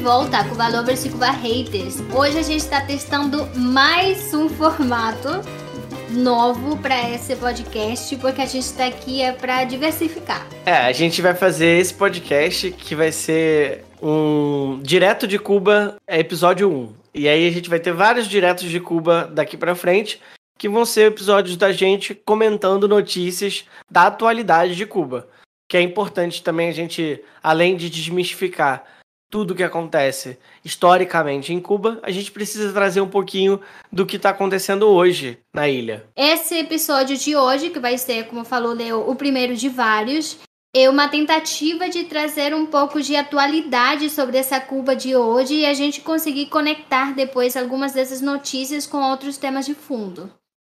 volta com o Lovers e Cuba Haters. Hoje a gente está testando mais um formato novo para esse podcast, porque a gente está aqui é para diversificar. É, a gente vai fazer esse podcast que vai ser um direto de Cuba, é episódio 1. E aí a gente vai ter vários diretos de Cuba daqui para frente, que vão ser episódios da gente comentando notícias da atualidade de Cuba. Que é importante também a gente, além de desmistificar tudo que acontece historicamente em Cuba, a gente precisa trazer um pouquinho do que está acontecendo hoje na ilha. Esse episódio de hoje, que vai ser, como falou Leo, o primeiro de vários, é uma tentativa de trazer um pouco de atualidade sobre essa Cuba de hoje e a gente conseguir conectar depois algumas dessas notícias com outros temas de fundo.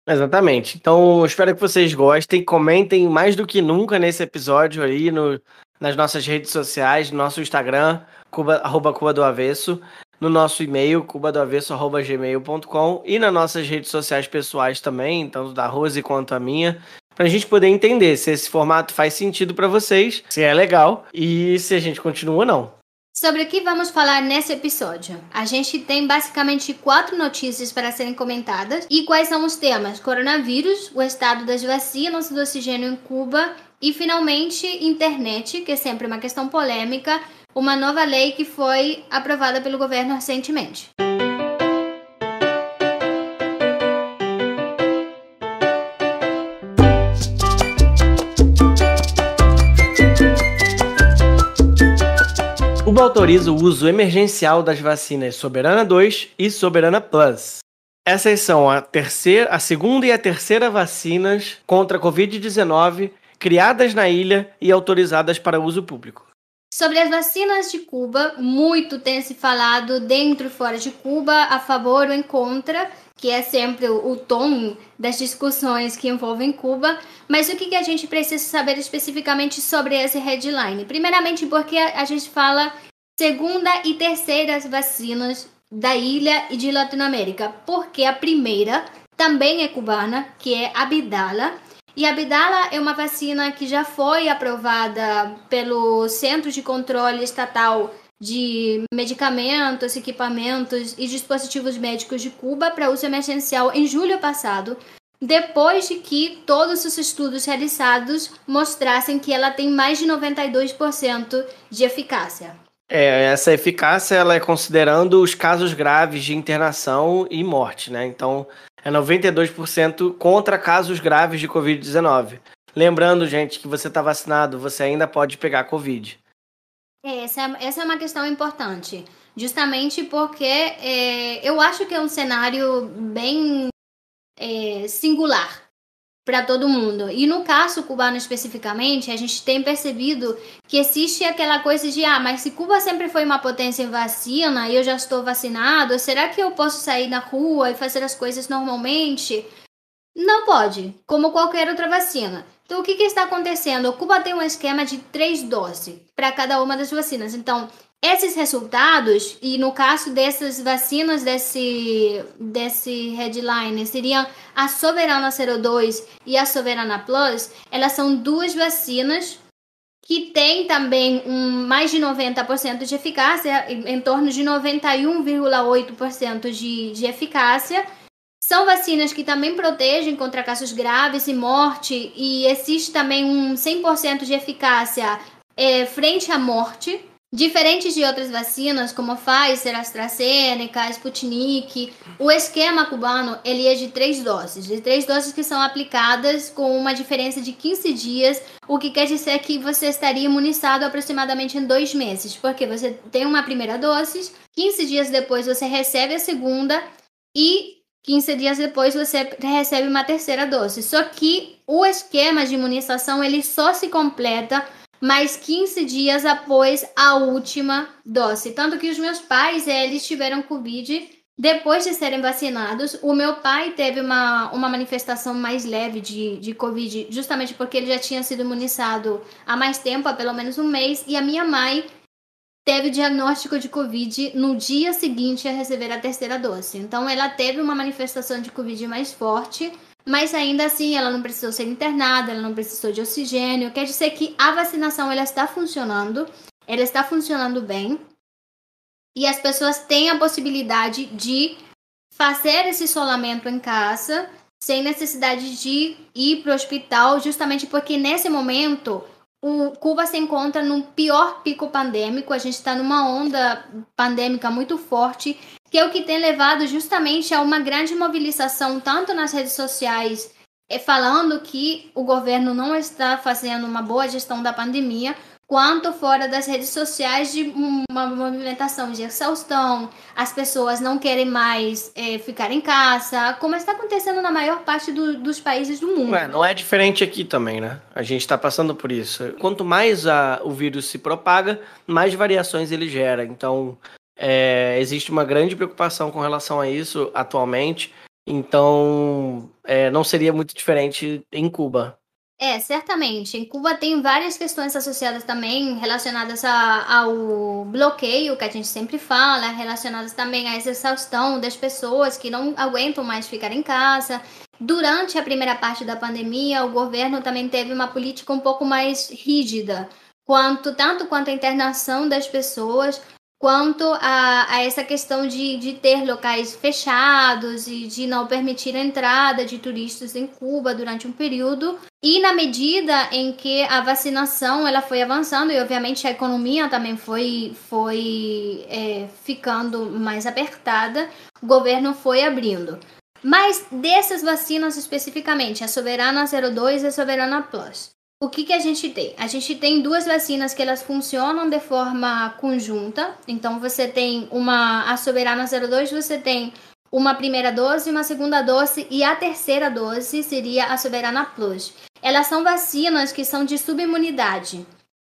Exatamente. Então, espero que vocês gostem, comentem mais do que nunca nesse episódio aí no, nas nossas redes sociais, no nosso Instagram, cuba, arroba Cuba do Avesso, no nosso e-mail, cubadoavesso.gmail.com e nas nossas redes sociais pessoais também, tanto da Rose quanto a minha, para a gente poder entender se esse formato faz sentido para vocês, se é legal e se a gente continua ou não. Sobre o que vamos falar nesse episódio? A gente tem basicamente quatro notícias para serem comentadas. E quais são os temas? Coronavírus, o estado das vacinas do oxigênio em Cuba e, finalmente, internet, que é sempre uma questão polêmica, uma nova lei que foi aprovada pelo governo recentemente. Cuba autoriza o uso emergencial das vacinas Soberana 2 e Soberana Plus. Essas são a terceira, a segunda e a terceira vacinas contra a Covid-19 criadas na ilha e autorizadas para uso público. Sobre as vacinas de Cuba, muito tem se falado dentro e fora de Cuba, a favor ou em contra, que é sempre o, tom das discussões que envolvem Cuba. Mas o que, que a gente precisa saber especificamente sobre esse headline? Primeiramente, porque a gente fala segunda e terceira vacinas da ilha e de Latinoamérica, porque a primeira também é cubana, que é Abdala e a Abdala é uma vacina que já foi aprovada pelo Centro de Controle Estatal de Medicamentos, Equipamentos e Dispositivos Médicos de Cuba para uso emergencial em julho passado, depois de que todos os estudos realizados mostrassem que ela tem mais de 92% de eficácia. É, essa eficácia ela é considerando os casos graves de internação e morte, né? Então, é 92% contra casos graves de Covid-19. Lembrando, gente, que você está vacinado, você ainda pode pegar Covid. É, essa, é, essa é uma questão importante. Justamente porque é, eu acho que é um cenário bem é, singular para todo mundo. E no caso cubano especificamente, a gente tem percebido que existe aquela coisa de ah, mas se Cuba sempre foi uma potência em vacina e eu já estou vacinado, será que eu posso sair na rua e fazer as coisas normalmente? Não pode, como qualquer outra vacina. Então, o que, que está acontecendo? Cuba tem um esquema de três doses para cada uma das vacinas. Então, esses resultados, e no caso dessas vacinas desse, desse headline, seriam a Soberana 02 e a Soberana Plus, elas são duas vacinas que têm também um, mais de 90% de eficácia, em torno de 91,8% de, de eficácia. São vacinas que também protegem contra casos graves e morte, e existe também um 100% de eficácia é, frente à morte. Diferentes de outras vacinas, como Pfizer, AstraZeneca, Sputnik, o esquema cubano ele é de três doses, de três doses que são aplicadas com uma diferença de 15 dias, o que quer dizer que você estaria imunizado aproximadamente em dois meses, porque você tem uma primeira dose, 15 dias depois você recebe a segunda e 15 dias depois você recebe uma terceira dose. Só que o esquema de imunização ele só se completa mais 15 dias após a última dose. Tanto que os meus pais, eles tiveram Covid depois de serem vacinados. O meu pai teve uma, uma manifestação mais leve de, de Covid, justamente porque ele já tinha sido imunizado há mais tempo, há pelo menos um mês. E a minha mãe teve diagnóstico de Covid no dia seguinte a receber a terceira dose. Então, ela teve uma manifestação de Covid mais forte mas ainda assim ela não precisou ser internada, ela não precisou de oxigênio. Quer dizer que a vacinação ela está funcionando, ela está funcionando bem. e as pessoas têm a possibilidade de fazer esse isolamento em casa sem necessidade de ir para o hospital, justamente porque nesse momento o Cuba se encontra no pior pico pandêmico, a gente está numa onda pandêmica muito forte, que é o que tem levado justamente a uma grande mobilização, tanto nas redes sociais, eh, falando que o governo não está fazendo uma boa gestão da pandemia, quanto fora das redes sociais de uma movimentação de exaustão, as pessoas não querem mais é, ficar em casa, como está acontecendo na maior parte do, dos países do mundo. Não é diferente aqui também, né? A gente está passando por isso. Quanto mais a, o vírus se propaga, mais variações ele gera. Então, é, existe uma grande preocupação com relação a isso atualmente. Então, é, não seria muito diferente em Cuba. É, certamente. Em Cuba tem várias questões associadas também relacionadas a, ao bloqueio, que a gente sempre fala, relacionadas também à exaustão das pessoas que não aguentam mais ficar em casa. Durante a primeira parte da pandemia, o governo também teve uma política um pouco mais rígida, quanto tanto quanto a internação das pessoas, quanto a, a essa questão de, de ter locais fechados e de não permitir a entrada de turistas em Cuba durante um período. E na medida em que a vacinação ela foi avançando e obviamente a economia também foi, foi é, ficando mais apertada, o governo foi abrindo. Mas dessas vacinas especificamente, a Soberana 02 e a Soberana Plus, o que, que a gente tem? A gente tem duas vacinas que elas funcionam de forma conjunta. Então você tem uma a Soberana 02, você tem uma primeira dose, uma segunda dose e a terceira dose seria a Soberana Plus. Elas são vacinas que são de subimunidade.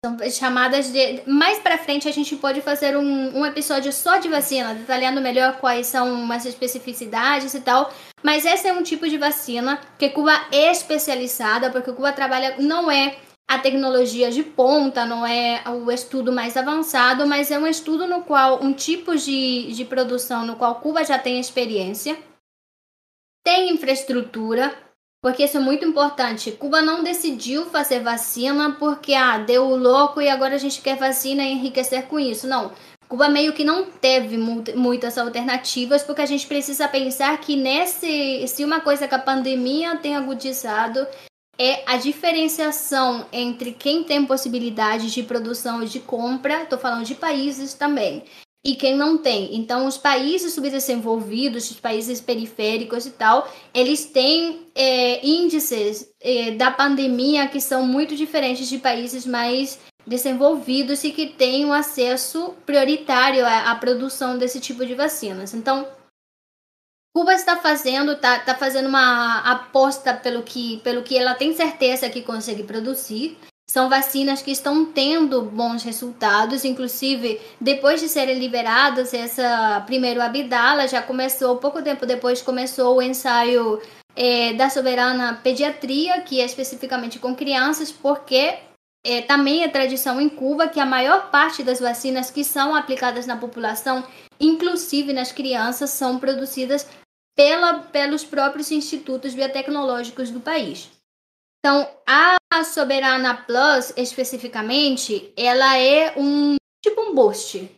São chamadas de. Mais para frente a gente pode fazer um, um episódio só de vacina, detalhando melhor quais são as especificidades e tal. Mas esse é um tipo de vacina que Cuba é especializada, porque Cuba trabalha. Não é a tecnologia de ponta, não é o estudo mais avançado, mas é um estudo no qual um tipo de, de produção no qual Cuba já tem experiência, tem infraestrutura, porque isso é muito importante. Cuba não decidiu fazer vacina porque ah, deu o louco e agora a gente quer vacina e enriquecer com isso. Não. Cuba meio que não teve muitas alternativas, porque a gente precisa pensar que nesse, se uma coisa que a pandemia tem agudizado é a diferenciação entre quem tem possibilidade de produção e de compra, estou falando de países também, e quem não tem. Então, os países subdesenvolvidos, os países periféricos e tal, eles têm é, índices é, da pandemia que são muito diferentes de países mais desenvolvidos e que um acesso prioritário à, à produção desse tipo de vacinas. Então, Cuba está fazendo, tá, tá fazendo uma aposta pelo que, pelo que ela tem certeza que consegue produzir são vacinas que estão tendo bons resultados, inclusive depois de serem liberadas, essa primeiro Abdala já começou, pouco tempo depois começou o ensaio é, da soberana pediatria, que é especificamente com crianças, porque é, também é tradição em Cuba que a maior parte das vacinas que são aplicadas na população, inclusive nas crianças, são produzidas pela, pelos próprios institutos biotecnológicos do país. Então, a Soberana Plus, especificamente, ela é um tipo um boost.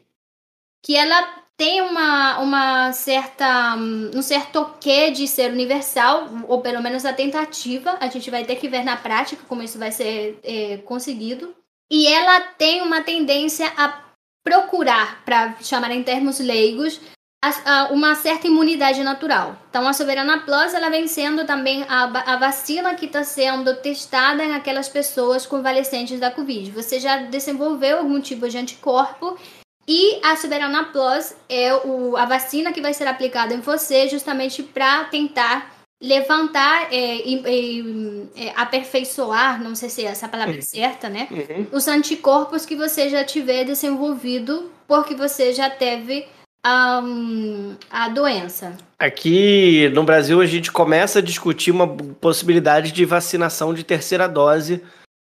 Que ela tem uma, uma certa, um certo quê de ser universal, ou pelo menos a tentativa. A gente vai ter que ver na prática como isso vai ser é, conseguido. E ela tem uma tendência a procurar, para chamar em termos leigos, uma certa imunidade natural. Então, a Soberana Plus ela vem sendo também a, a vacina que está sendo testada em aquelas pessoas convalescentes da Covid. Você já desenvolveu algum tipo de anticorpo e a Soberana Plus é o, a vacina que vai ser aplicada em você justamente para tentar levantar é, e, e é, aperfeiçoar, não sei se é essa palavra uhum. certa, né? Uhum. Os anticorpos que você já tiver desenvolvido porque você já teve a, a doença. Aqui no Brasil a gente começa a discutir uma possibilidade de vacinação de terceira dose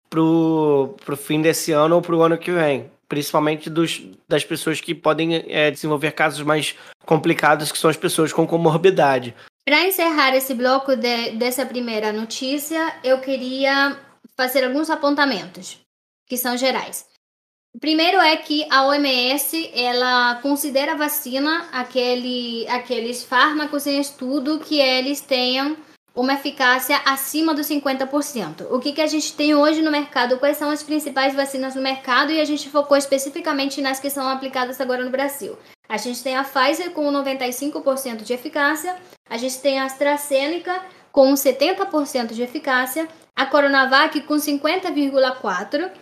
pro, pro fim desse ano ou pro ano que vem. Principalmente dos, das pessoas que podem é, desenvolver casos mais complicados, que são as pessoas com comorbidade. Para encerrar esse bloco de, dessa primeira notícia, eu queria fazer alguns apontamentos, que são gerais. Primeiro é que a OMS ela considera a vacina aquele, aqueles fármacos em estudo que eles tenham uma eficácia acima dos 50%. O que, que a gente tem hoje no mercado? Quais são as principais vacinas no mercado? E a gente focou especificamente nas que são aplicadas agora no Brasil. A gente tem a Pfizer com 95% de eficácia, a gente tem a AstraZeneca com 70% de eficácia, a Coronavac com 50,4%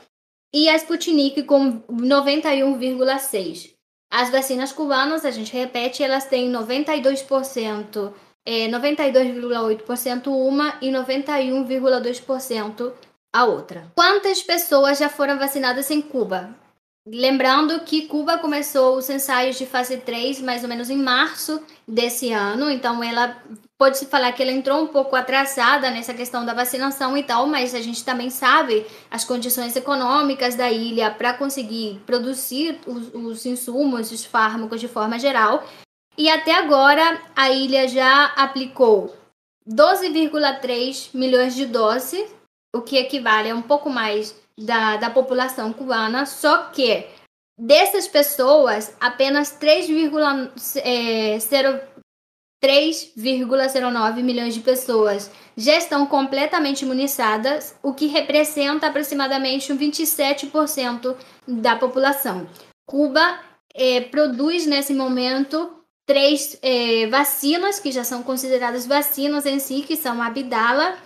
e a Sputnik com 91,6%. As vacinas cubanas, a gente repete, elas têm 92% é, 92,8% uma e 91,2% a outra. Quantas pessoas já foram vacinadas em Cuba? Lembrando que Cuba começou os ensaios de fase 3 mais ou menos em março desse ano, então ela pode-se falar que ela entrou um pouco atrasada nessa questão da vacinação e tal, mas a gente também sabe as condições econômicas da ilha para conseguir produzir os, os insumos, os fármacos de forma geral. E até agora a ilha já aplicou 12,3 milhões de doses, o que equivale a um pouco mais da, da população cubana, só que dessas pessoas, apenas 3,09 é, milhões de pessoas já estão completamente imunizadas, o que representa aproximadamente um 27% da população. Cuba é, produz nesse momento três é, vacinas que já são consideradas vacinas em si, que são a Abdala,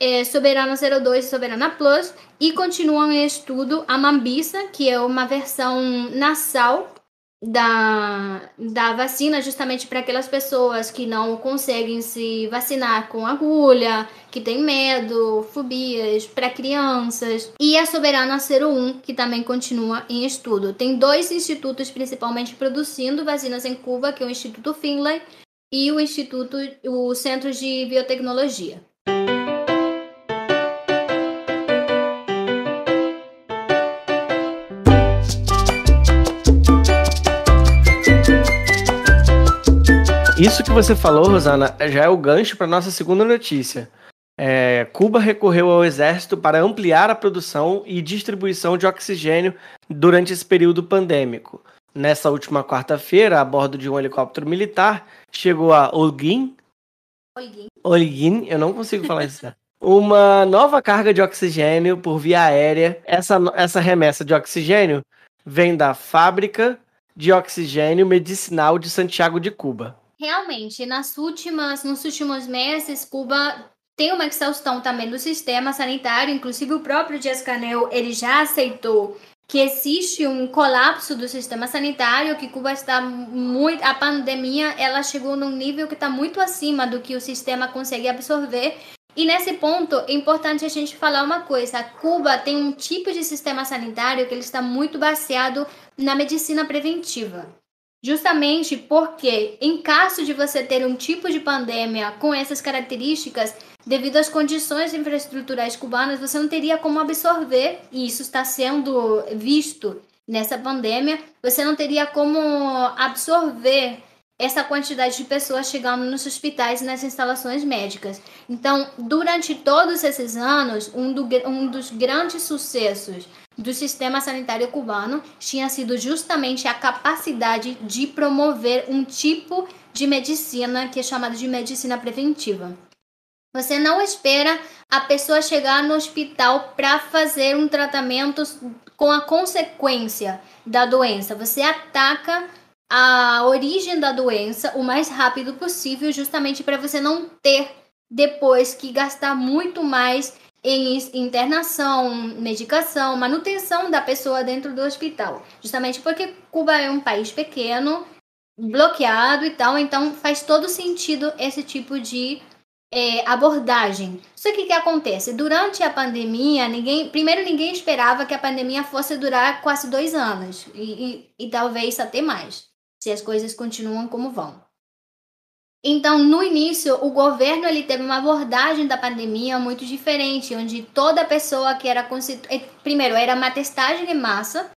é, Soberana 02 e Soberana Plus, e continuam em estudo a Mambisa, que é uma versão nasal da, da vacina justamente para aquelas pessoas que não conseguem se vacinar com agulha, que tem medo, fobias, para crianças. E a Soberana 01, que também continua em estudo. Tem dois institutos principalmente produzindo vacinas em Cuba, que é o Instituto Finlay e o Instituto, o Centro de Biotecnologia. Isso que você falou, Rosana, já é o gancho para nossa segunda notícia. É, Cuba recorreu ao exército para ampliar a produção e distribuição de oxigênio durante esse período pandêmico. Nessa última quarta-feira, a bordo de um helicóptero militar, chegou a Olguin. Olguin. Olguin, eu não consigo falar isso. uma nova carga de oxigênio por via aérea. Essa, essa remessa de oxigênio vem da fábrica de oxigênio medicinal de Santiago de Cuba. Realmente, nas últimas, nos últimos meses, Cuba tem uma exaustão também do sistema sanitário, inclusive o próprio Dias Canel, ele já aceitou que existe um colapso do sistema sanitário, que Cuba está muito, a pandemia, ela chegou num nível que está muito acima do que o sistema consegue absorver. E nesse ponto, é importante a gente falar uma coisa, Cuba tem um tipo de sistema sanitário que ele está muito baseado na medicina preventiva. Justamente porque, em caso de você ter um tipo de pandemia com essas características, devido às condições infraestruturais cubanas, você não teria como absorver, e isso está sendo visto nessa pandemia, você não teria como absorver essa quantidade de pessoas chegando nos hospitais e nas instalações médicas. Então, durante todos esses anos, um, do, um dos grandes sucessos do sistema sanitário cubano tinha sido justamente a capacidade de promover um tipo de medicina que é chamado de medicina preventiva. Você não espera a pessoa chegar no hospital para fazer um tratamento com a consequência da doença. Você ataca a origem da doença o mais rápido possível, justamente para você não ter depois que gastar muito mais em internação, medicação, manutenção da pessoa dentro do hospital. Justamente porque Cuba é um país pequeno, bloqueado e tal, então faz todo sentido esse tipo de é, abordagem. Só que o que acontece? Durante a pandemia, ninguém, primeiro ninguém esperava que a pandemia fosse durar quase dois anos e, e, e talvez até mais, se as coisas continuam como vão. Então, no início, o governo ele teve uma abordagem da pandemia muito diferente, onde toda pessoa que era eh, primeiro era uma testagem em massa,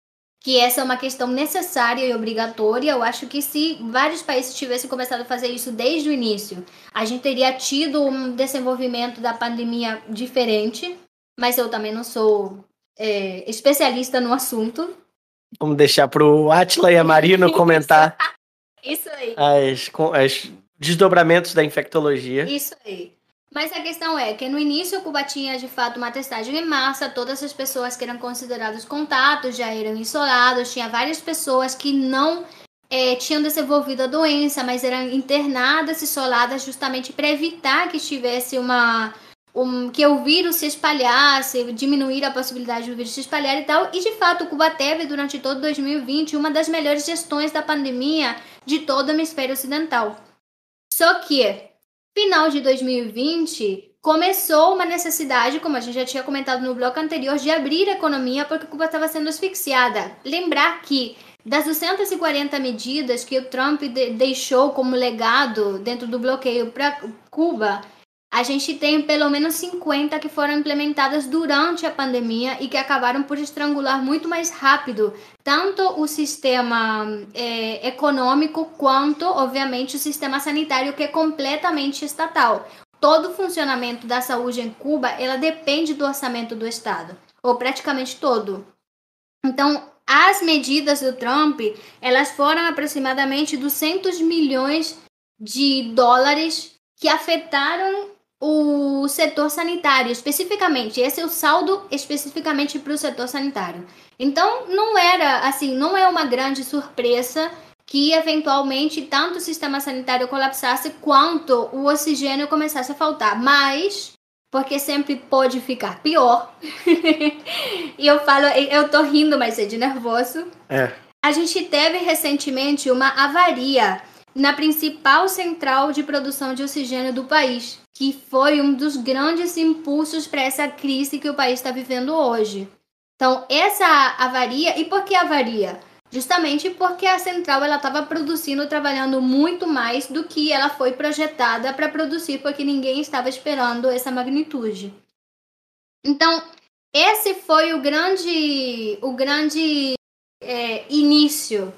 que essa é uma questão necessária e obrigatória. Eu acho que se vários países tivessem começado a fazer isso desde o início, a gente teria tido um desenvolvimento da pandemia diferente. Mas eu também não sou é, especialista no assunto, Vamos deixar pro Atila e a Marino comentar. Isso aí. As, as desdobramentos da infectologia. Isso aí. Mas a questão é que no início Cuba tinha de fato uma testagem em massa, todas as pessoas que eram consideradas contatos já eram isoladas, tinha várias pessoas que não é, tinham desenvolvido a doença, mas eram internadas, isoladas justamente para evitar que tivesse uma um, que o vírus se espalhasse, diminuir a possibilidade do vírus se espalhar e tal. E de fato, Cuba teve durante todo 2020 uma das melhores gestões da pandemia de todo o hemisfério ocidental. Só que Final de 2020, começou uma necessidade, como a gente já tinha comentado no bloco anterior, de abrir a economia porque Cuba estava sendo asfixiada. Lembrar que das 240 medidas que o Trump de deixou como legado dentro do bloqueio para Cuba, a gente tem pelo menos 50 que foram implementadas durante a pandemia e que acabaram por estrangular muito mais rápido tanto o sistema é, econômico quanto, obviamente, o sistema sanitário que é completamente estatal. Todo o funcionamento da saúde em Cuba, ela depende do orçamento do Estado, ou praticamente todo. Então, as medidas do Trump, elas foram aproximadamente 200 milhões de dólares que afetaram o setor sanitário, especificamente. Esse é o saldo especificamente para o setor sanitário. Então, não era assim, não é uma grande surpresa que eventualmente tanto o sistema sanitário colapsasse quanto o oxigênio começasse a faltar. Mas, porque sempre pode ficar pior. e eu falo, eu tô rindo, mas é de nervoso. É. A gente teve recentemente uma avaria na principal central de produção de oxigênio do país, que foi um dos grandes impulsos para essa crise que o país está vivendo hoje. Então, essa avaria, e por que avaria? Justamente porque a central ela estava produzindo, trabalhando muito mais do que ela foi projetada para produzir, porque ninguém estava esperando essa magnitude. Então, esse foi o grande, o grande é, início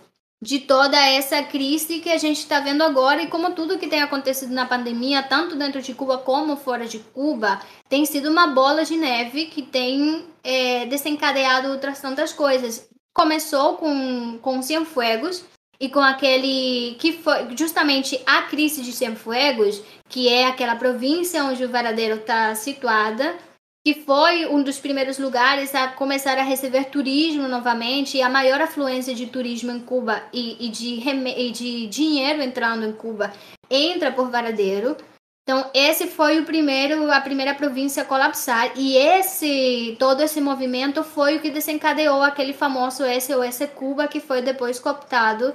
de toda essa crise que a gente está vendo agora e como tudo que tem acontecido na pandemia, tanto dentro de Cuba como fora de Cuba, tem sido uma bola de neve que tem é, desencadeado outras tantas coisas. Começou com, com Cienfuegos e com aquele que foi justamente a crise de Cienfuegos, que é aquela província onde o varadeiro está situada, que foi um dos primeiros lugares a começar a receber turismo novamente, e a maior afluência de turismo em Cuba e, e, de, e de dinheiro entrando em Cuba entra por Varadeiro. Então, esse foi o primeiro, a primeira província a colapsar, e esse todo esse movimento foi o que desencadeou aquele famoso SOS Cuba, que foi depois cooptado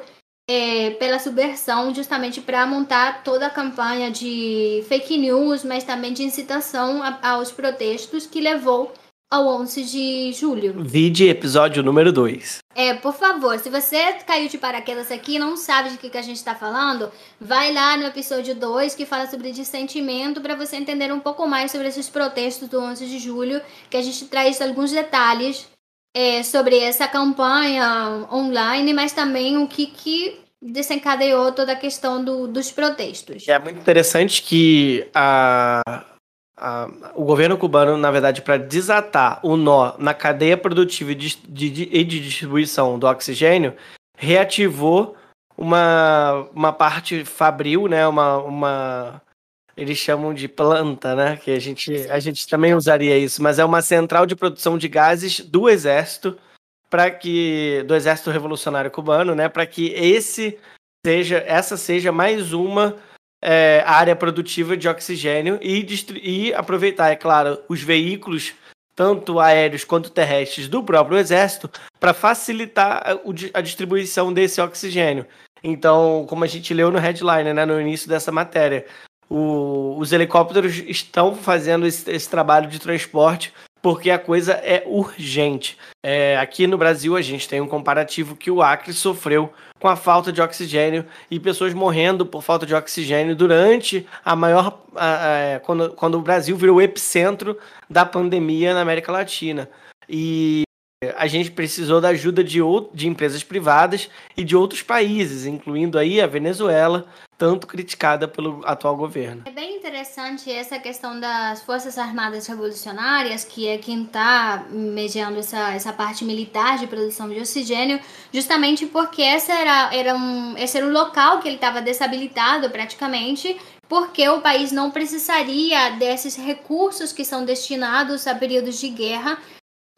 é, pela subversão, justamente para montar toda a campanha de fake news, mas também de incitação a, aos protestos que levou ao 11 de julho. Vide episódio número 2. É, por favor, se você caiu de paraquedas aqui e não sabe de que, que a gente está falando, vai lá no episódio 2 que fala sobre dissentimento para você entender um pouco mais sobre esses protestos do 11 de julho, que a gente traz alguns detalhes é, sobre essa campanha online, mas também o que, que desencadeou toda a questão do, dos protestos. É muito interessante que a, a, o governo cubano, na verdade, para desatar o nó na cadeia produtiva e de, de, de distribuição do oxigênio, reativou uma, uma parte fabril, né, uma, uma eles chamam de planta, né? Que a gente, a gente também usaria isso, mas é uma central de produção de gases do exército para que do exército revolucionário cubano, né? Para que esse seja essa seja mais uma é, área produtiva de oxigênio e, e aproveitar, é claro, os veículos tanto aéreos quanto terrestres do próprio exército para facilitar a, a distribuição desse oxigênio. Então, como a gente leu no headline, né, no início dessa matéria, o, os helicópteros estão fazendo esse, esse, trabalho de transporte porque a coisa é urgente. É, aqui no Brasil, a gente tem um comparativo que o Acre sofreu com a falta de oxigênio e pessoas morrendo por falta de oxigênio durante a maior. A, a, quando, quando o Brasil virou o epicentro da pandemia na América Latina. E a gente precisou da ajuda de, de empresas privadas e de outros países, incluindo aí a Venezuela, tanto criticada pelo atual governo. É bem interessante essa questão das Forças Armadas Revolucionárias, que é quem está mediando essa, essa parte militar de produção de oxigênio, justamente porque essa era, era um, esse era o local que ele estava desabilitado praticamente, porque o país não precisaria desses recursos que são destinados a períodos de guerra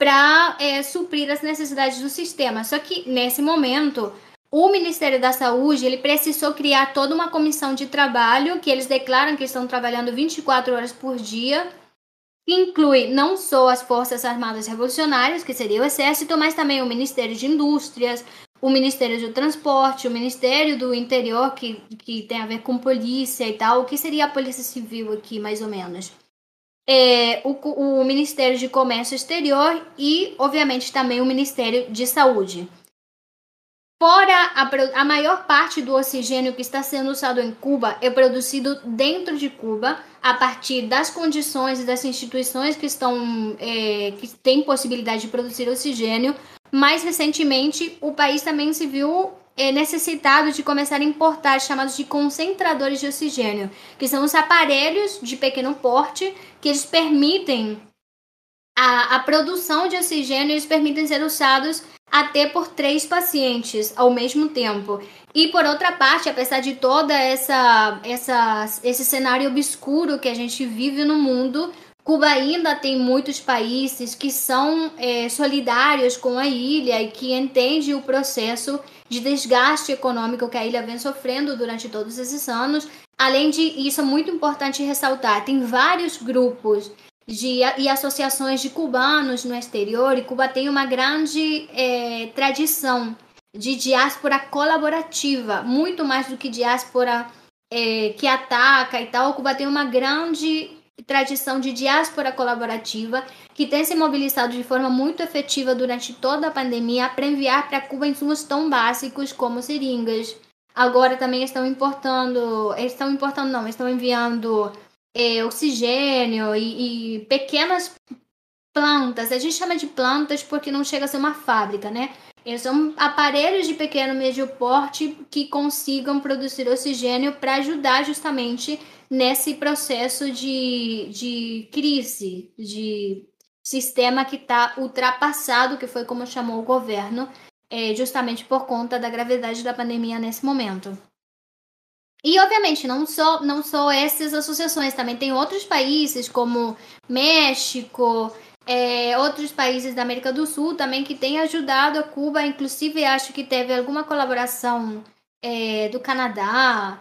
para é, suprir as necessidades do sistema. Só que nesse momento, o Ministério da Saúde ele precisou criar toda uma comissão de trabalho que eles declaram que estão trabalhando 24 horas por dia, que inclui não só as Forças Armadas Revolucionárias, que seria o Exército, mas também o Ministério de Indústrias, o Ministério do Transporte, o Ministério do Interior, que, que tem a ver com polícia e tal, o que seria a Polícia Civil aqui, mais ou menos é, o, o Ministério de Comércio Exterior e, obviamente, também o Ministério de Saúde. Fora a, a maior parte do oxigênio que está sendo usado em Cuba é produzido dentro de Cuba, a partir das condições e das instituições que estão é, que têm possibilidade de produzir oxigênio. Mais recentemente, o país também se viu é necessitado de começar a importar chamados de concentradores de oxigênio, que são os aparelhos de pequeno porte que eles permitem a, a produção de oxigênio, eles permitem ser usados até por três pacientes ao mesmo tempo. E por outra parte, apesar de toda essa, essa esse cenário obscuro que a gente vive no mundo, Cuba ainda tem muitos países que são é, solidários com a ilha e que entendem o processo de desgaste econômico que a ilha vem sofrendo durante todos esses anos. Além de isso, é muito importante ressaltar, tem vários grupos de, e associações de cubanos no exterior, e Cuba tem uma grande é, tradição de diáspora colaborativa, muito mais do que diáspora é, que ataca e tal. Cuba tem uma grande tradição de diáspora colaborativa que tem se mobilizado de forma muito efetiva durante toda a pandemia para enviar para Cuba insumos tão básicos como seringas. Agora também estão importando, estão importando não, estão enviando é, oxigênio e, e pequenas plantas. A gente chama de plantas porque não chega a ser uma fábrica, né? São aparelhos de pequeno e médio porte que consigam produzir oxigênio para ajudar justamente nesse processo de, de crise, de sistema que está ultrapassado, que foi como chamou o governo, é, justamente por conta da gravidade da pandemia nesse momento. E, obviamente, não só, não só essas associações, também tem outros países, como México, é, outros países da América do Sul também que têm ajudado a Cuba, inclusive acho que teve alguma colaboração é, do Canadá,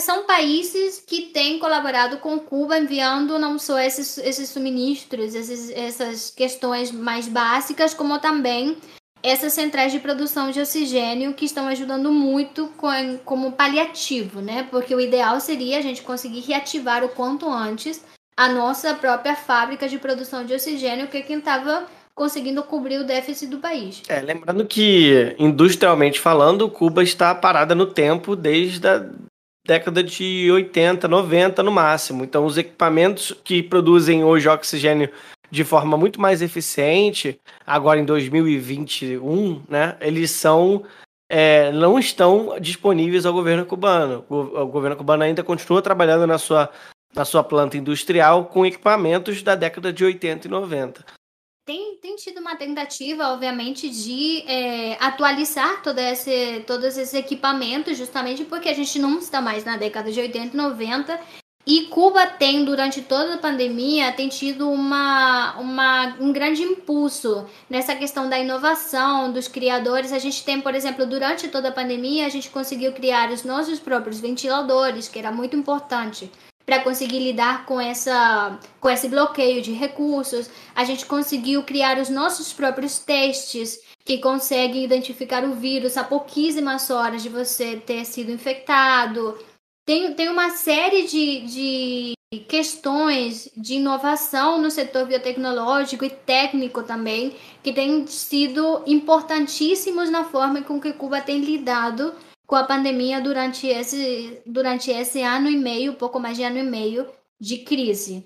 são países que têm colaborado com Cuba, enviando não só esses, esses suministros, esses, essas questões mais básicas, como também essas centrais de produção de oxigênio que estão ajudando muito com, como paliativo, né? Porque o ideal seria a gente conseguir reativar o quanto antes a nossa própria fábrica de produção de oxigênio, que é quem estava conseguindo cobrir o déficit do país. É, lembrando que, industrialmente falando, Cuba está parada no tempo desde a década de 80, 90 no máximo. Então, os equipamentos que produzem hoje oxigênio de forma muito mais eficiente, agora em 2021, né, eles são é, não estão disponíveis ao governo cubano. O, o, governo cubano ainda continua trabalhando na sua, na sua planta industrial com equipamentos da década de 80 e 90 tem, tem tido uma tentativa, obviamente, de é, atualizar todo esse, todos esses equipamentos, justamente porque a gente não está mais na década de 80 e 90. E Cuba tem, durante toda a pandemia, tem tido uma, uma, um grande impulso nessa questão da inovação, dos criadores. A gente tem, por exemplo, durante toda a pandemia, a gente conseguiu criar os nossos próprios ventiladores, que era muito importante para conseguir lidar com, essa, com esse bloqueio de recursos. A gente conseguiu criar os nossos próprios testes que conseguem identificar o vírus a pouquíssimas horas de você ter sido infectado. Tem, tem uma série de, de questões de inovação no setor biotecnológico e técnico também, que têm sido importantíssimos na forma com que Cuba tem lidado com a pandemia durante esse, durante esse ano e meio, pouco mais de ano e meio de crise.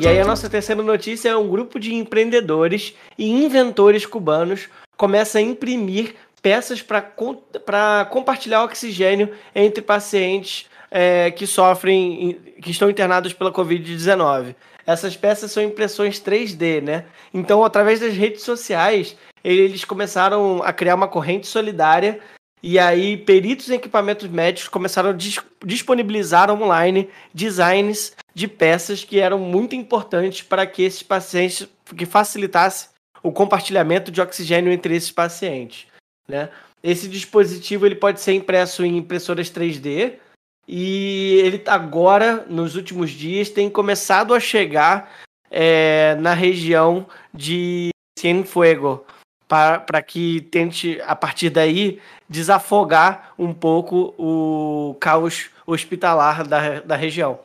E aí a nossa terceira notícia é um grupo de empreendedores e inventores cubanos começa a imprimir peças para compartilhar oxigênio entre pacientes é, que sofrem, que estão internados pela Covid-19. Essas peças são impressões 3D, né? Então, através das redes sociais, eles começaram a criar uma corrente solidária e aí peritos em equipamentos médicos começaram a disponibilizar online designs de peças que eram muito importantes para que esses pacientes, que facilitasse o compartilhamento de oxigênio entre esses pacientes. Né? Esse dispositivo ele pode ser impresso em impressoras 3D e ele agora, nos últimos dias, tem começado a chegar é, na região de Cienfuego para que tente, a partir daí, desafogar um pouco o caos hospitalar da, da região.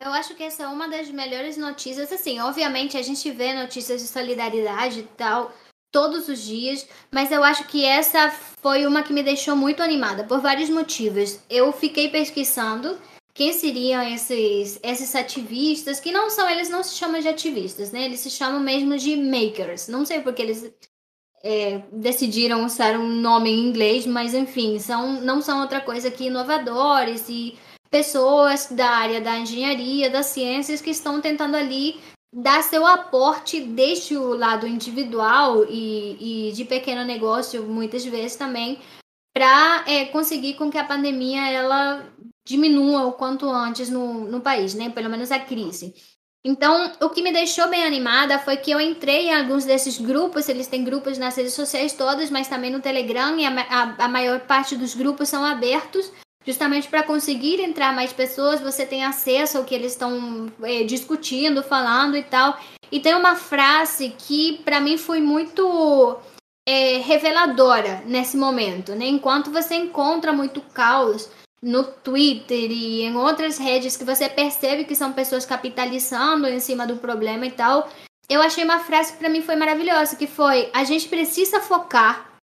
Eu acho que essa é uma das melhores notícias. Assim, obviamente a gente vê notícias de solidariedade e tal todos os dias, mas eu acho que essa foi uma que me deixou muito animada por vários motivos. Eu fiquei pesquisando quem seriam esses esses ativistas, que não são, eles não se chamam de ativistas, né? Eles se chamam mesmo de makers. Não sei porque eles é, decidiram usar um nome em inglês, mas enfim, são, não são outra coisa que inovadores e pessoas da área da engenharia, das ciências que estão tentando ali dar seu aporte desde o lado individual e, e de pequeno negócio, muitas vezes também, para é, conseguir com que a pandemia ela diminua o quanto antes no, no país, né? Pelo menos a crise. Então, o que me deixou bem animada foi que eu entrei em alguns desses grupos, eles têm grupos nas redes sociais todas, mas também no Telegram, e a, a, a maior parte dos grupos são abertos justamente para conseguir entrar mais pessoas, você tem acesso ao que eles estão é, discutindo, falando e tal. E tem uma frase que para mim foi muito é, reveladora nesse momento, né? Enquanto você encontra muito caos no Twitter e em outras redes que você percebe que são pessoas capitalizando em cima do problema e tal, eu achei uma frase que para mim foi maravilhosa, que foi: a gente precisa focar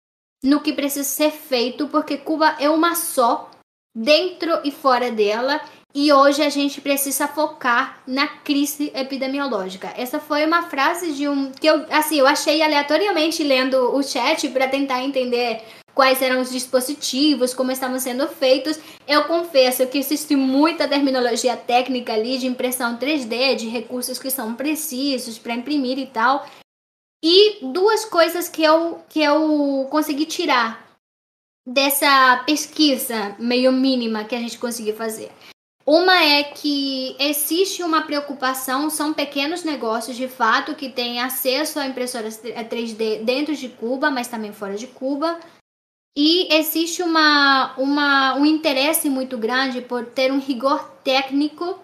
no que precisa ser feito, porque Cuba é uma só dentro e fora dela. E hoje a gente precisa focar na crise epidemiológica. Essa foi uma frase de um que eu assim, eu achei aleatoriamente lendo o chat para tentar entender quais eram os dispositivos, como estavam sendo feitos. Eu confesso que existe muita terminologia técnica ali de impressão 3D, de recursos que são precisos para imprimir e tal. E duas coisas que eu que eu consegui tirar dessa pesquisa meio mínima que a gente conseguiu fazer. Uma é que existe uma preocupação, são pequenos negócios de fato que têm acesso a impressoras 3D dentro de Cuba, mas também fora de Cuba. E existe uma, uma, um interesse muito grande por ter um rigor técnico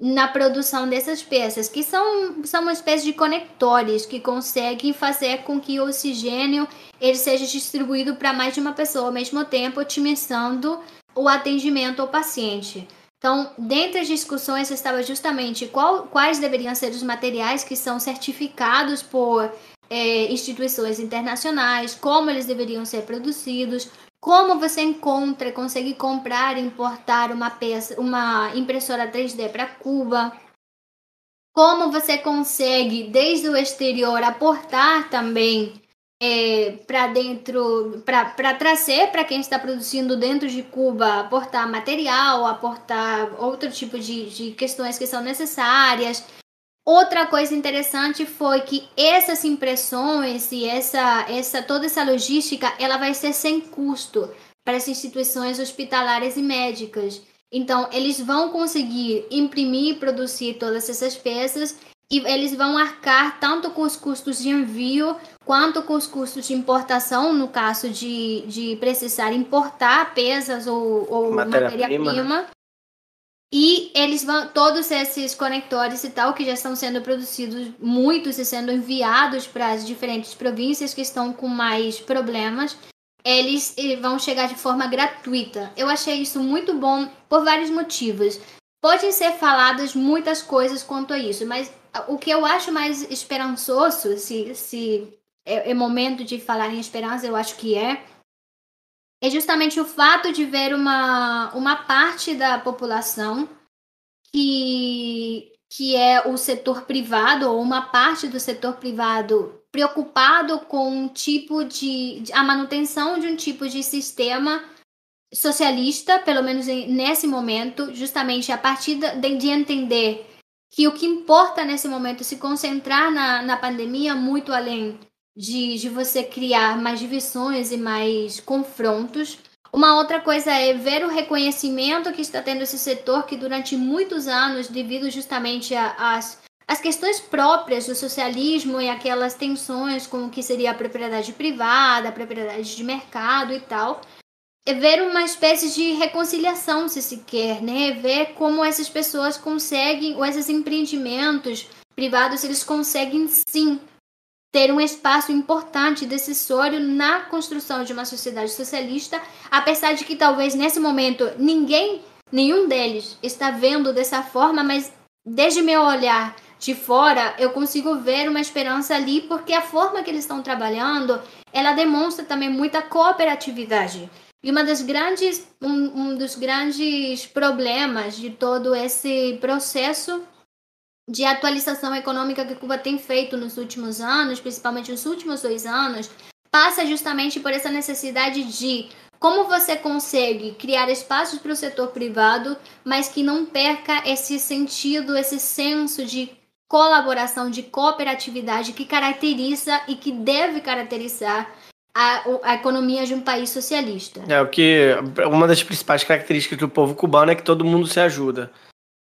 na produção dessas peças, que são, são uma espécie de conectores que conseguem fazer com que o oxigênio ele seja distribuído para mais de uma pessoa ao mesmo tempo, otimizando o atendimento ao paciente. Então, dentre as discussões estava justamente qual, quais deveriam ser os materiais que são certificados por é, instituições internacionais, como eles deveriam ser produzidos, como você encontra, consegue comprar, importar uma peça, uma impressora 3D para Cuba? Como você consegue, desde o exterior, aportar também é, para dentro, para trazer para quem está produzindo dentro de Cuba, aportar material, aportar outro tipo de, de questões que são necessárias. Outra coisa interessante foi que essas impressões e essa, essa toda essa logística, ela vai ser sem custo para as instituições hospitalares e médicas. Então, eles vão conseguir imprimir e produzir todas essas peças e eles vão arcar tanto com os custos de envio quanto com os custos de importação, no caso de, de precisar importar peças ou, ou matéria-prima. Matéria e eles vão, todos esses conectores e tal, que já estão sendo produzidos, muitos e sendo enviados para as diferentes províncias que estão com mais problemas, eles vão chegar de forma gratuita. Eu achei isso muito bom por vários motivos. Podem ser faladas muitas coisas quanto a isso, mas o que eu acho mais esperançoso, se, se é, é momento de falar em esperança, eu acho que é, é justamente o fato de ver uma, uma parte da população que que é o setor privado ou uma parte do setor privado preocupado com um tipo de a manutenção de um tipo de sistema socialista, pelo menos nesse momento, justamente a partir de, de entender que o que importa nesse momento é se concentrar na, na pandemia muito além de, de você criar mais divisões e mais confrontos. Uma outra coisa é ver o reconhecimento que está tendo esse setor que durante muitos anos, devido justamente às as questões próprias do socialismo e aquelas tensões com o que seria a propriedade privada, a propriedade de mercado e tal, é ver uma espécie de reconciliação, se se quer, né? Ver como essas pessoas conseguem, ou esses empreendimentos privados, eles conseguem sim ter um espaço importante, decisório na construção de uma sociedade socialista, apesar de que talvez nesse momento ninguém, nenhum deles está vendo dessa forma, mas desde meu olhar de fora, eu consigo ver uma esperança ali, porque a forma que eles estão trabalhando, ela demonstra também muita cooperatividade. E uma das grandes, um, um dos grandes problemas de todo esse processo de atualização econômica que Cuba tem feito nos últimos anos, principalmente nos últimos dois anos, passa justamente por essa necessidade de como você consegue criar espaços para o setor privado, mas que não perca esse sentido, esse senso de colaboração, de cooperatividade que caracteriza e que deve caracterizar a, a, economia de um país socialista. É o que uma das principais características do povo cubano é que todo mundo se ajuda,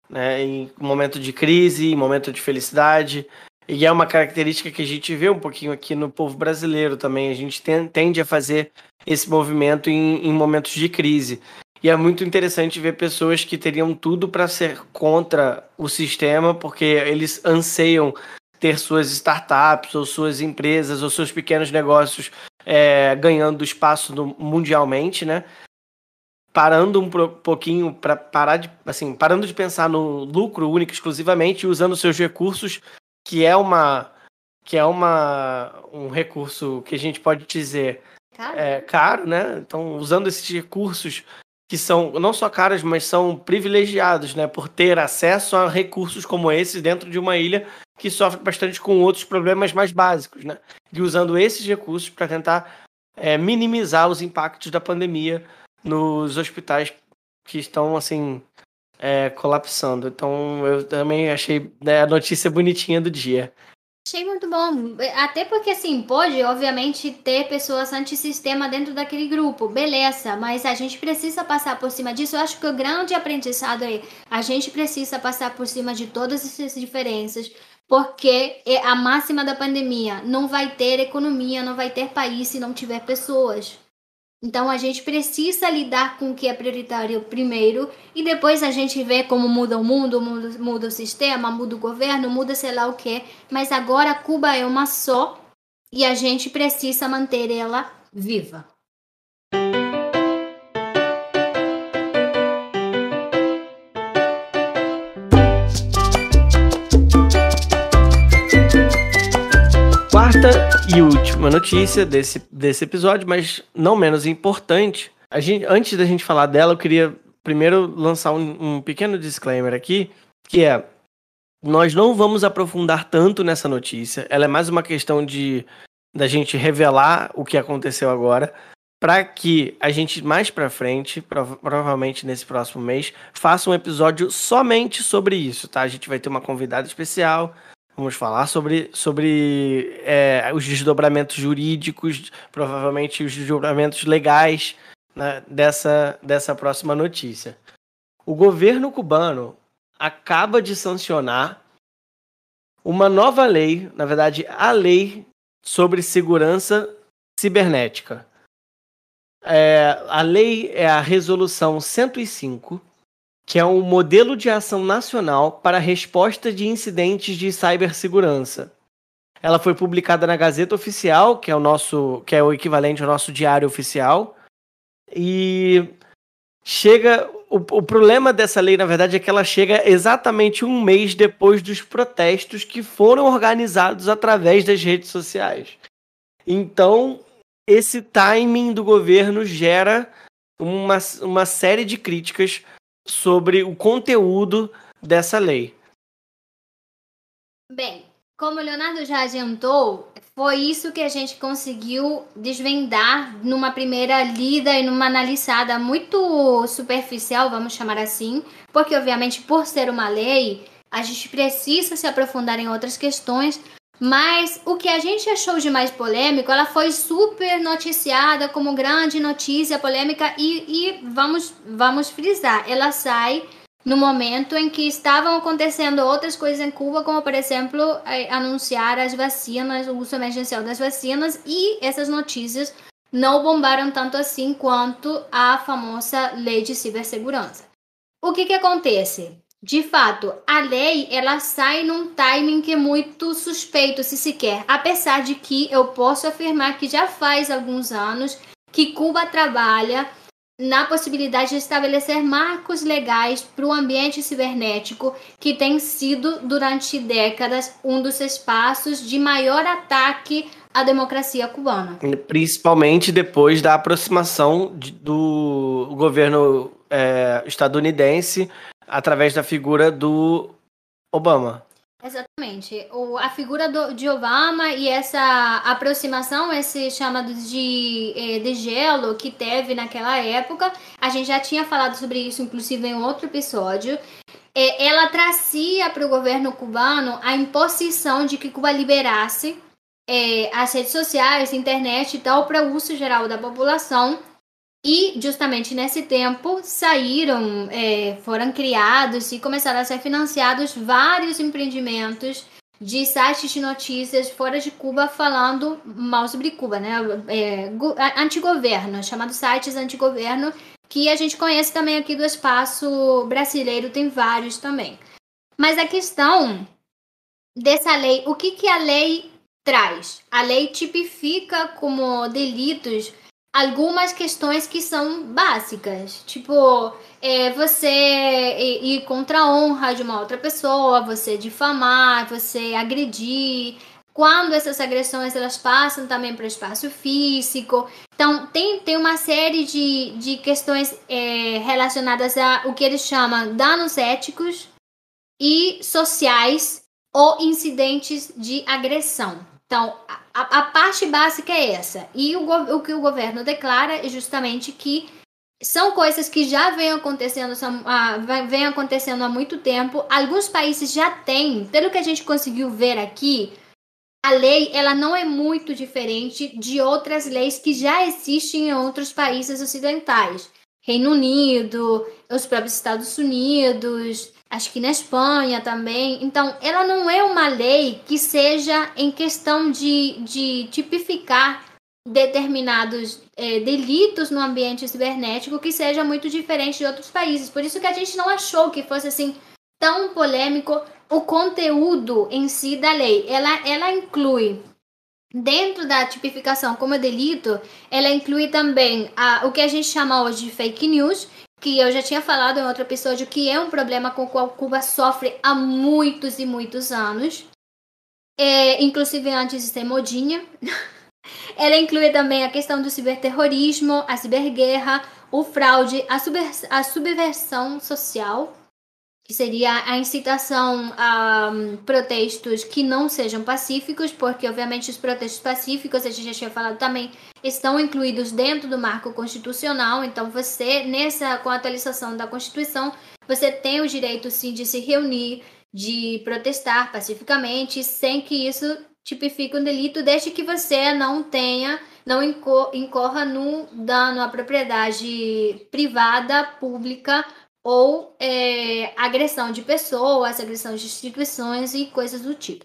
né? Em momento de crise, em momento de felicidade. E é uma característica que a gente vê um pouquinho aqui no povo brasileiro também. A gente tende a fazer esse movimento em, em momentos de crise. E é muito interessante ver pessoas que teriam tudo para ser contra o sistema, porque eles anseiam ter suas startups, ou suas empresas, ou seus pequenos negócios é, ganhando espaço no, mundialmente, né? Parando um pouquinho para parar de, assim, parando de pensar no lucro único exclusivamente e usando seus recursos, que é uma que é uma um recurso que a gente pode dizer caro, é, caro né? Então, usando esses recursos que são não só caras, mas são privilegiados, né, por ter acesso a recursos como esses dentro de uma ilha que sofre bastante com outros problemas mais básicos, né, e usando esses recursos para tentar é, minimizar os impactos da pandemia nos hospitais que estão assim é, colapsando. Então eu também achei né, a notícia bonitinha do dia. Achei muito bom. Até porque, assim, pode, obviamente, ter pessoas antissistema dentro daquele grupo. Beleza, mas a gente precisa passar por cima disso. Eu acho que o grande aprendizado é a gente precisa passar por cima de todas essas diferenças. Porque é a máxima da pandemia. Não vai ter economia, não vai ter país se não tiver pessoas. Então a gente precisa lidar com o que é prioritário primeiro e depois a gente vê como muda o mundo, muda, muda o sistema, muda o governo, muda sei lá o que. Mas agora Cuba é uma só e a gente precisa manter ela viva. Quarta e última notícia desse, desse episódio, mas não menos importante. A gente, antes da gente falar dela, eu queria primeiro lançar um, um pequeno disclaimer aqui, que é nós não vamos aprofundar tanto nessa notícia. Ela é mais uma questão de da gente revelar o que aconteceu agora, para que a gente mais para frente, prov provavelmente nesse próximo mês, faça um episódio somente sobre isso, tá? A gente vai ter uma convidada especial, Vamos falar sobre, sobre é, os desdobramentos jurídicos, provavelmente os desdobramentos legais né, dessa, dessa próxima notícia. O governo cubano acaba de sancionar uma nova lei, na verdade, a lei sobre segurança cibernética. É, a lei é a Resolução 105 que é um modelo de ação nacional para resposta de incidentes de cibersegurança. Ela foi publicada na Gazeta Oficial, que é o nosso, que é o equivalente ao nosso diário oficial. E chega o, o problema dessa lei, na verdade, é que ela chega exatamente um mês depois dos protestos que foram organizados através das redes sociais. Então, esse timing do governo gera uma, uma série de críticas sobre o conteúdo dessa lei. Bem, como o Leonardo já adiantou, foi isso que a gente conseguiu desvendar numa primeira lida e numa analisada muito superficial, vamos chamar assim, porque obviamente por ser uma lei, a gente precisa se aprofundar em outras questões, mas o que a gente achou de mais polêmico, ela foi super noticiada como grande notícia polêmica e, e vamos, vamos frisar, ela sai no momento em que estavam acontecendo outras coisas em Cuba, como por exemplo é, anunciar as vacinas, o uso emergencial das vacinas, e essas notícias não bombaram tanto assim quanto a famosa lei de cibersegurança. O que, que acontece? De fato, a lei ela sai num timing que é muito suspeito, se se quer, apesar de que eu posso afirmar que já faz alguns anos que Cuba trabalha na possibilidade de estabelecer marcos legais para o ambiente cibernético, que tem sido durante décadas um dos espaços de maior ataque à democracia cubana. Principalmente depois da aproximação do governo é, estadunidense através da figura do Obama. Exatamente. O, a figura do, de Obama e essa aproximação, esse chamado de, eh, de gelo que teve naquela época, a gente já tinha falado sobre isso, inclusive, em outro episódio. É, ela trazia para o governo cubano a imposição de que Cuba liberasse é, as redes sociais, internet e tal, para uso geral da população e justamente nesse tempo saíram, é, foram criados e começaram a ser financiados vários empreendimentos de sites de notícias fora de Cuba falando mal sobre Cuba, né? É, antigoverno, chamados sites antigoverno, que a gente conhece também aqui do espaço brasileiro, tem vários também. Mas a questão dessa lei, o que, que a lei traz? A lei tipifica como delitos algumas questões que são básicas, tipo é, você ir contra a honra de uma outra pessoa, você difamar, você agredir. Quando essas agressões elas passam também para o espaço físico. Então, tem, tem uma série de, de questões é, relacionadas a o que eles chamam danos éticos e sociais ou incidentes de agressão. Então, a, a parte básica é essa. E o, o que o governo declara é justamente que são coisas que já vêm acontecendo, são, ah, vem acontecendo há muito tempo. Alguns países já têm, pelo que a gente conseguiu ver aqui, a lei ela não é muito diferente de outras leis que já existem em outros países ocidentais. Reino Unido, os próprios Estados Unidos, acho que na Espanha também. Então, ela não é uma lei que seja em questão de, de tipificar determinados é, delitos no ambiente cibernético que seja muito diferente de outros países. Por isso que a gente não achou que fosse assim tão polêmico o conteúdo em si da lei. Ela, ela inclui Dentro da tipificação como delito, ela inclui também a, o que a gente chama hoje de fake news, que eu já tinha falado em outro episódio, que é um problema com o qual Cuba sofre há muitos e muitos anos. É, inclusive antes de ser modinha. Ela inclui também a questão do ciberterrorismo, a ciberguerra, o fraude, a, a subversão social, que seria a incitação a um, protestos que não sejam pacíficos, porque obviamente os protestos pacíficos, a gente já tinha falado também, estão incluídos dentro do marco constitucional, então você, nessa, com a atualização da Constituição, você tem o direito sim de se reunir, de protestar pacificamente, sem que isso tipifique um delito, desde que você não tenha, não incorra no dano à propriedade privada, pública ou é, agressão de pessoas, agressão de instituições e coisas do tipo.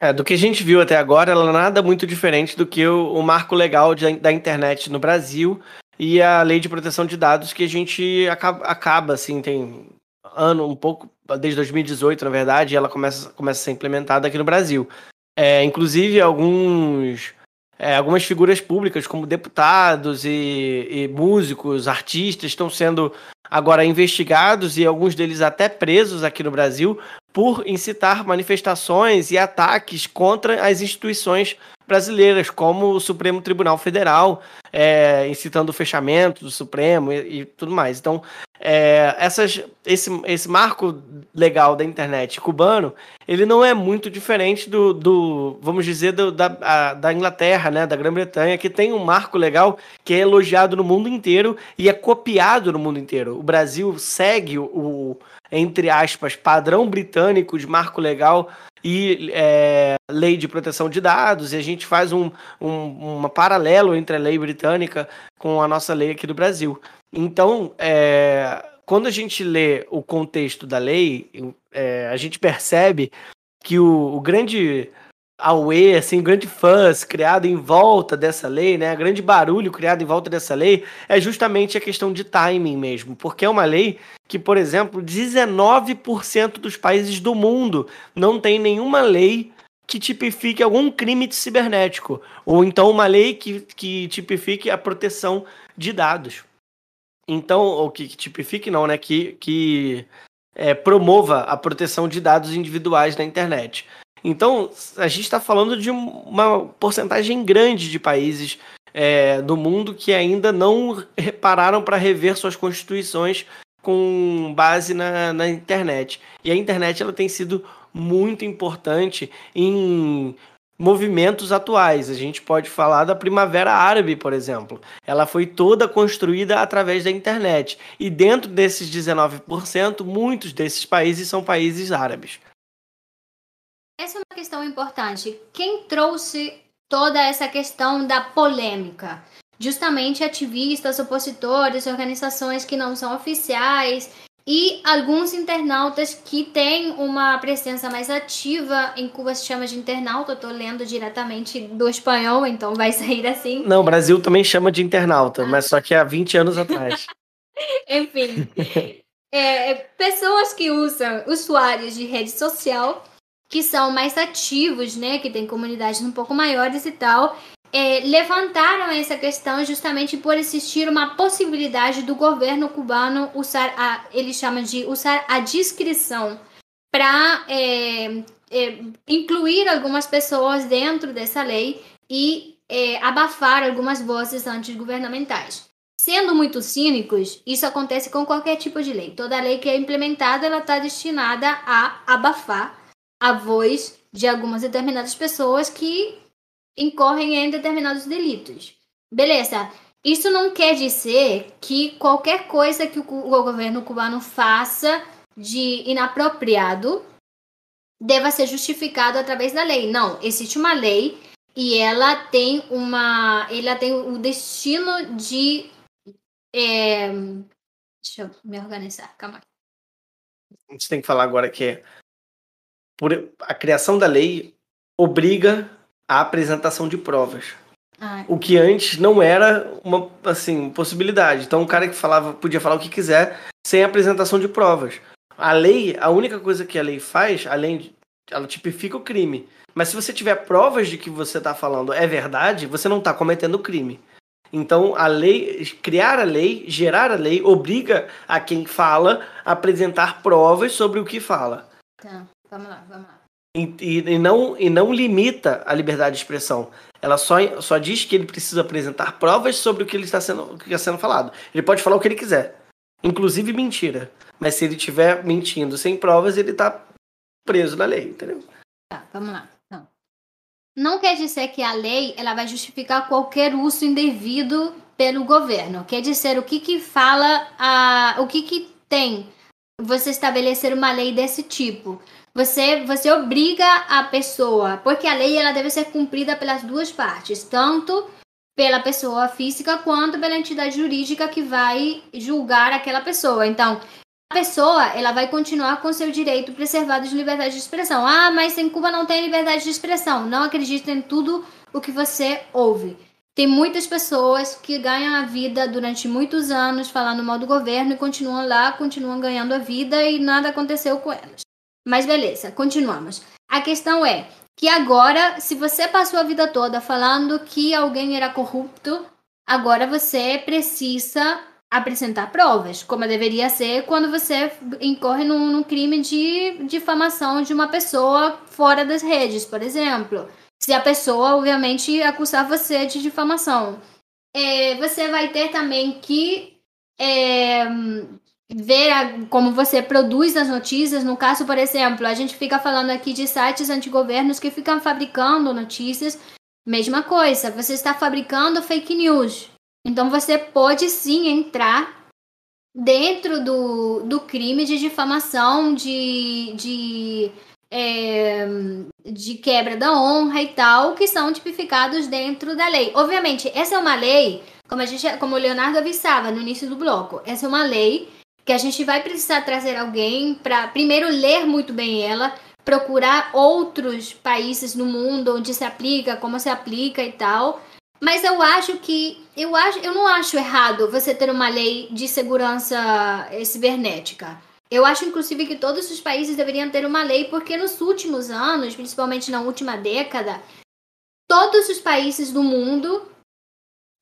É, do que a gente viu até agora, ela é nada muito diferente do que o, o marco legal de, da internet no Brasil e a lei de proteção de dados que a gente acaba, acaba assim, tem ano, um pouco, desde 2018, na verdade, ela começa, começa a ser implementada aqui no Brasil. É, inclusive, alguns, é, algumas figuras públicas, como deputados e, e músicos, artistas, estão sendo agora investigados e alguns deles até presos aqui no Brasil por incitar manifestações e ataques contra as instituições brasileiras, como o Supremo Tribunal Federal, é, incitando o fechamento do Supremo e, e tudo mais. Então, é, essas, esse, esse marco legal da internet cubano, ele não é muito diferente do, do vamos dizer, do, da, a, da Inglaterra, né, da Grã-Bretanha, que tem um marco legal que é elogiado no mundo inteiro e é copiado no mundo inteiro. O Brasil segue o, entre aspas, padrão britânico de marco legal e é, lei de proteção de dados, e a gente faz um, um uma paralelo entre a lei britânica com a nossa lei aqui do Brasil. Então, é, quando a gente lê o contexto da lei, é, a gente percebe que o, o grande auê, assim, grande fãs criado em volta dessa lei, né? Grande barulho criado em volta dessa lei é justamente a questão de timing mesmo, porque é uma lei que, por exemplo, 19% dos países do mundo não tem nenhuma lei que tipifique algum crime cibernético, ou então uma lei que, que tipifique a proteção de dados. Então, ou que, que tipifique não, né? Que, que é, promova a proteção de dados individuais na internet. Então, a gente está falando de uma porcentagem grande de países é, do mundo que ainda não pararam para rever suas constituições com base na, na internet. E a internet ela tem sido muito importante em movimentos atuais. A gente pode falar da Primavera Árabe, por exemplo. Ela foi toda construída através da internet. E dentro desses 19%, muitos desses países são países árabes. Essa é uma questão importante. Quem trouxe toda essa questão da polêmica? Justamente ativistas, opositores, organizações que não são oficiais e alguns internautas que têm uma presença mais ativa em Cuba se chama de internauta. Eu tô lendo diretamente do espanhol, então vai sair assim. Não, o Brasil também chama de internauta, ah. mas só que há 20 anos atrás. Enfim. É, pessoas que usam usuários de rede social que são mais ativos, né, que têm comunidades um pouco maiores e tal, é, levantaram essa questão justamente por existir uma possibilidade do governo cubano usar a, eles chamam de usar a discrição para é, é, incluir algumas pessoas dentro dessa lei e é, abafar algumas vozes antigovernamentais. Sendo muito cínicos, isso acontece com qualquer tipo de lei. Toda lei que é implementada, ela está destinada a abafar a voz de algumas determinadas pessoas que incorrem em determinados delitos. Beleza. Isso não quer dizer que qualquer coisa que o governo cubano faça de inapropriado deva ser justificado através da lei. Não, existe uma lei e ela tem uma, ela tem o destino de, é... deixa eu me organizar, calma. A gente tem que falar agora que por a criação da lei obriga a apresentação de provas. Ah. O que antes não era uma assim, possibilidade. Então o cara que falava podia falar o que quiser sem apresentação de provas. A lei, a única coisa que a lei faz, além de ela tipifica o crime. Mas se você tiver provas de que você está falando é verdade, você não está cometendo crime. Então, a lei, criar a lei, gerar a lei, obriga a quem fala a apresentar provas sobre o que fala. Tá, vamos lá, vamos lá. E, e, não, e não limita a liberdade de expressão. Ela só, só diz que ele precisa apresentar provas sobre o que ele está sendo, que está sendo falado. Ele pode falar o que ele quiser, inclusive mentira. Mas se ele estiver mentindo sem provas, ele está preso na lei, entendeu? Tá, vamos lá. Então, não quer dizer que a lei ela vai justificar qualquer uso indevido pelo governo. Quer dizer o que que fala a, o que que tem você estabelecer uma lei desse tipo. Você, você obriga a pessoa, porque a lei ela deve ser cumprida pelas duas partes, tanto pela pessoa física quanto pela entidade jurídica que vai julgar aquela pessoa. Então, a pessoa ela vai continuar com seu direito preservado de liberdade de expressão. Ah, mas em Cuba não tem liberdade de expressão. Não acredita em tudo o que você ouve. Tem muitas pessoas que ganham a vida durante muitos anos falando mal do governo e continuam lá, continuam ganhando a vida e nada aconteceu com elas. Mas beleza, continuamos. A questão é que agora, se você passou a vida toda falando que alguém era corrupto, agora você precisa apresentar provas, como deveria ser quando você incorre num, num crime de difamação de uma pessoa fora das redes, por exemplo. Se a pessoa, obviamente, acusar você de difamação. É, você vai ter também que é, ver a, como você produz as notícias. No caso, por exemplo, a gente fica falando aqui de sites antigovernos que ficam fabricando notícias. Mesma coisa, você está fabricando fake news. Então você pode sim entrar dentro do, do crime de difamação, de, de, é, de quebra da honra e tal, que são tipificados dentro da lei. Obviamente, essa é uma lei, como, a gente, como o Leonardo avisava no início do bloco, essa é uma lei que a gente vai precisar trazer alguém para primeiro ler muito bem ela, procurar outros países no mundo onde se aplica, como se aplica e tal. Mas eu acho que eu acho, eu não acho errado você ter uma lei de segurança cibernética. Eu acho inclusive que todos os países deveriam ter uma lei porque nos últimos anos, principalmente na última década, todos os países do mundo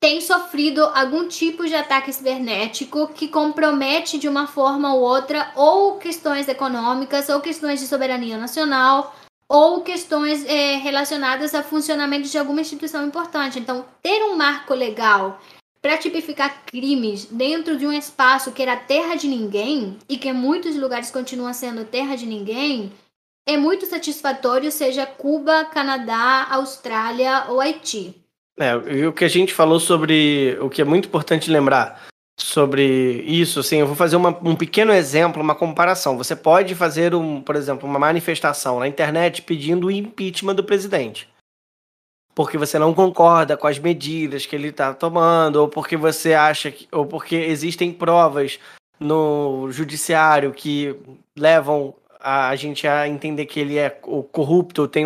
tem sofrido algum tipo de ataque cibernético que compromete de uma forma ou outra ou questões econômicas ou questões de soberania nacional ou questões é, relacionadas ao funcionamento de alguma instituição importante. Então, ter um marco legal para tipificar crimes dentro de um espaço que era terra de ninguém e que em muitos lugares continua sendo terra de ninguém é muito satisfatório, seja Cuba, Canadá, Austrália ou Haiti. É, e o que a gente falou sobre o que é muito importante lembrar sobre isso, assim, eu vou fazer uma, um pequeno exemplo, uma comparação. Você pode fazer, um, por exemplo, uma manifestação na internet pedindo o impeachment do presidente. Porque você não concorda com as medidas que ele está tomando, ou porque você acha que. ou porque existem provas no judiciário que levam a gente a entender que ele é corrupto, tem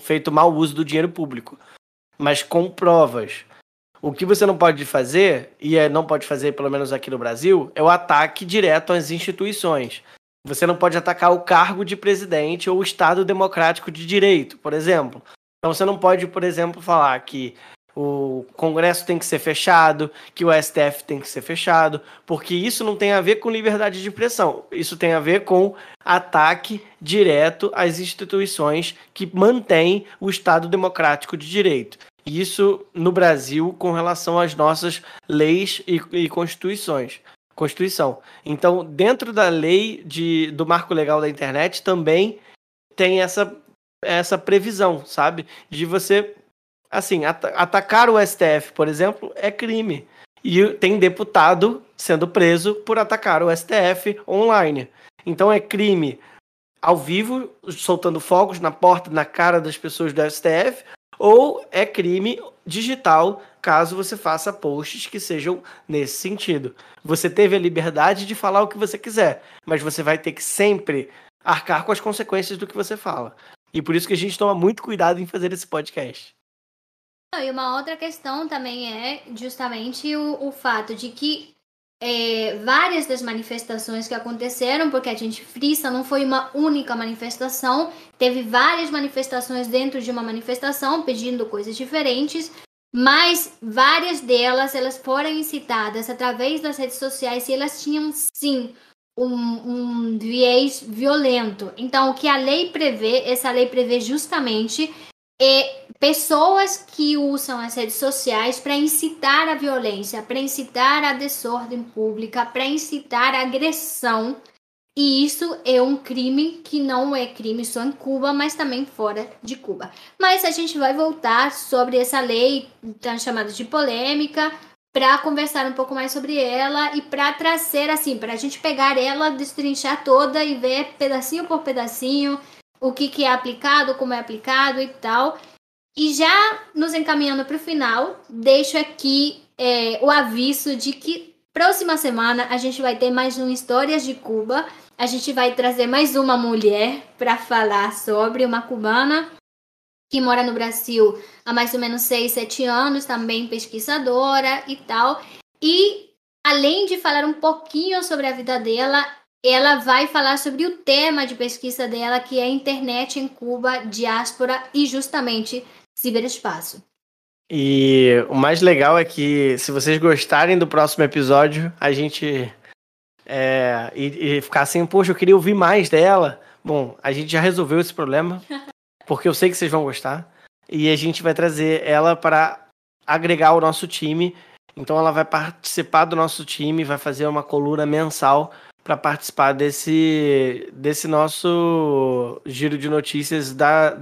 feito mau uso do dinheiro público mas com provas. O que você não pode fazer, e é, não pode fazer, pelo menos aqui no Brasil, é o ataque direto às instituições. Você não pode atacar o cargo de presidente ou o Estado democrático de direito, por exemplo. Então você não pode, por exemplo, falar que o Congresso tem que ser fechado, que o STF tem que ser fechado, porque isso não tem a ver com liberdade de expressão. Isso tem a ver com ataque direto às instituições que mantêm o Estado democrático de direito. Isso no Brasil com relação às nossas leis e, e constituições. Constituição. Então, dentro da lei de, do marco legal da internet também tem essa, essa previsão, sabe? De você assim, at atacar o STF, por exemplo, é crime. E tem deputado sendo preso por atacar o STF online. Então é crime ao vivo, soltando fogos na porta, na cara das pessoas do STF, ou é crime digital, caso você faça posts que sejam nesse sentido. Você teve a liberdade de falar o que você quiser, mas você vai ter que sempre arcar com as consequências do que você fala. E por isso que a gente toma muito cuidado em fazer esse podcast. E uma outra questão também é justamente o, o fato de que é, várias das manifestações que aconteceram, porque a gente frisa, não foi uma única manifestação, teve várias manifestações dentro de uma manifestação pedindo coisas diferentes, mas várias delas elas foram incitadas através das redes sociais e elas tinham sim um, um viés violento. Então, o que a lei prevê, essa lei prevê justamente é pessoas que usam as redes sociais para incitar a violência, para incitar a desordem pública, para incitar a agressão. E isso é um crime que não é crime só em Cuba, mas também fora de Cuba. Mas a gente vai voltar sobre essa lei, tão chamada de polêmica, para conversar um pouco mais sobre ela e para trazer assim, para a gente pegar ela, destrinchar toda e ver pedacinho por pedacinho o que, que é aplicado, como é aplicado e tal. E já nos encaminhando para o final, deixo aqui é, o aviso de que próxima semana a gente vai ter mais um Histórias de Cuba. A gente vai trazer mais uma mulher para falar sobre uma cubana que mora no Brasil há mais ou menos 6, 7 anos, também pesquisadora e tal. E além de falar um pouquinho sobre a vida dela, ela vai falar sobre o tema de pesquisa dela, que é internet em Cuba, diáspora e justamente ciberespaço. E o mais legal é que, se vocês gostarem do próximo episódio, a gente. É, e, e ficar assim, poxa, eu queria ouvir mais dela. Bom, a gente já resolveu esse problema, porque eu sei que vocês vão gostar. e a gente vai trazer ela para agregar o nosso time. Então ela vai participar do nosso time, vai fazer uma coluna mensal para participar desse, desse nosso giro de notícias da,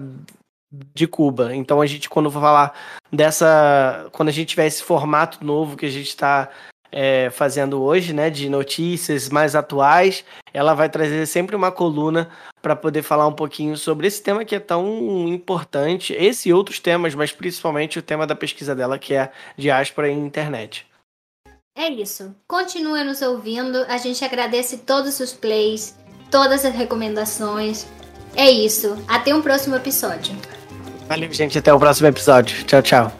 de Cuba. Então a gente, quando falar dessa. Quando a gente tiver esse formato novo que a gente está é, fazendo hoje, né, de notícias mais atuais, ela vai trazer sempre uma coluna para poder falar um pouquinho sobre esse tema que é tão importante, esse e outros temas, mas principalmente o tema da pesquisa dela, que é diáspora e internet. É isso. Continue nos ouvindo. A gente agradece todos os plays, todas as recomendações. É isso. Até um próximo episódio. Valeu, gente. Até o próximo episódio. Tchau, tchau.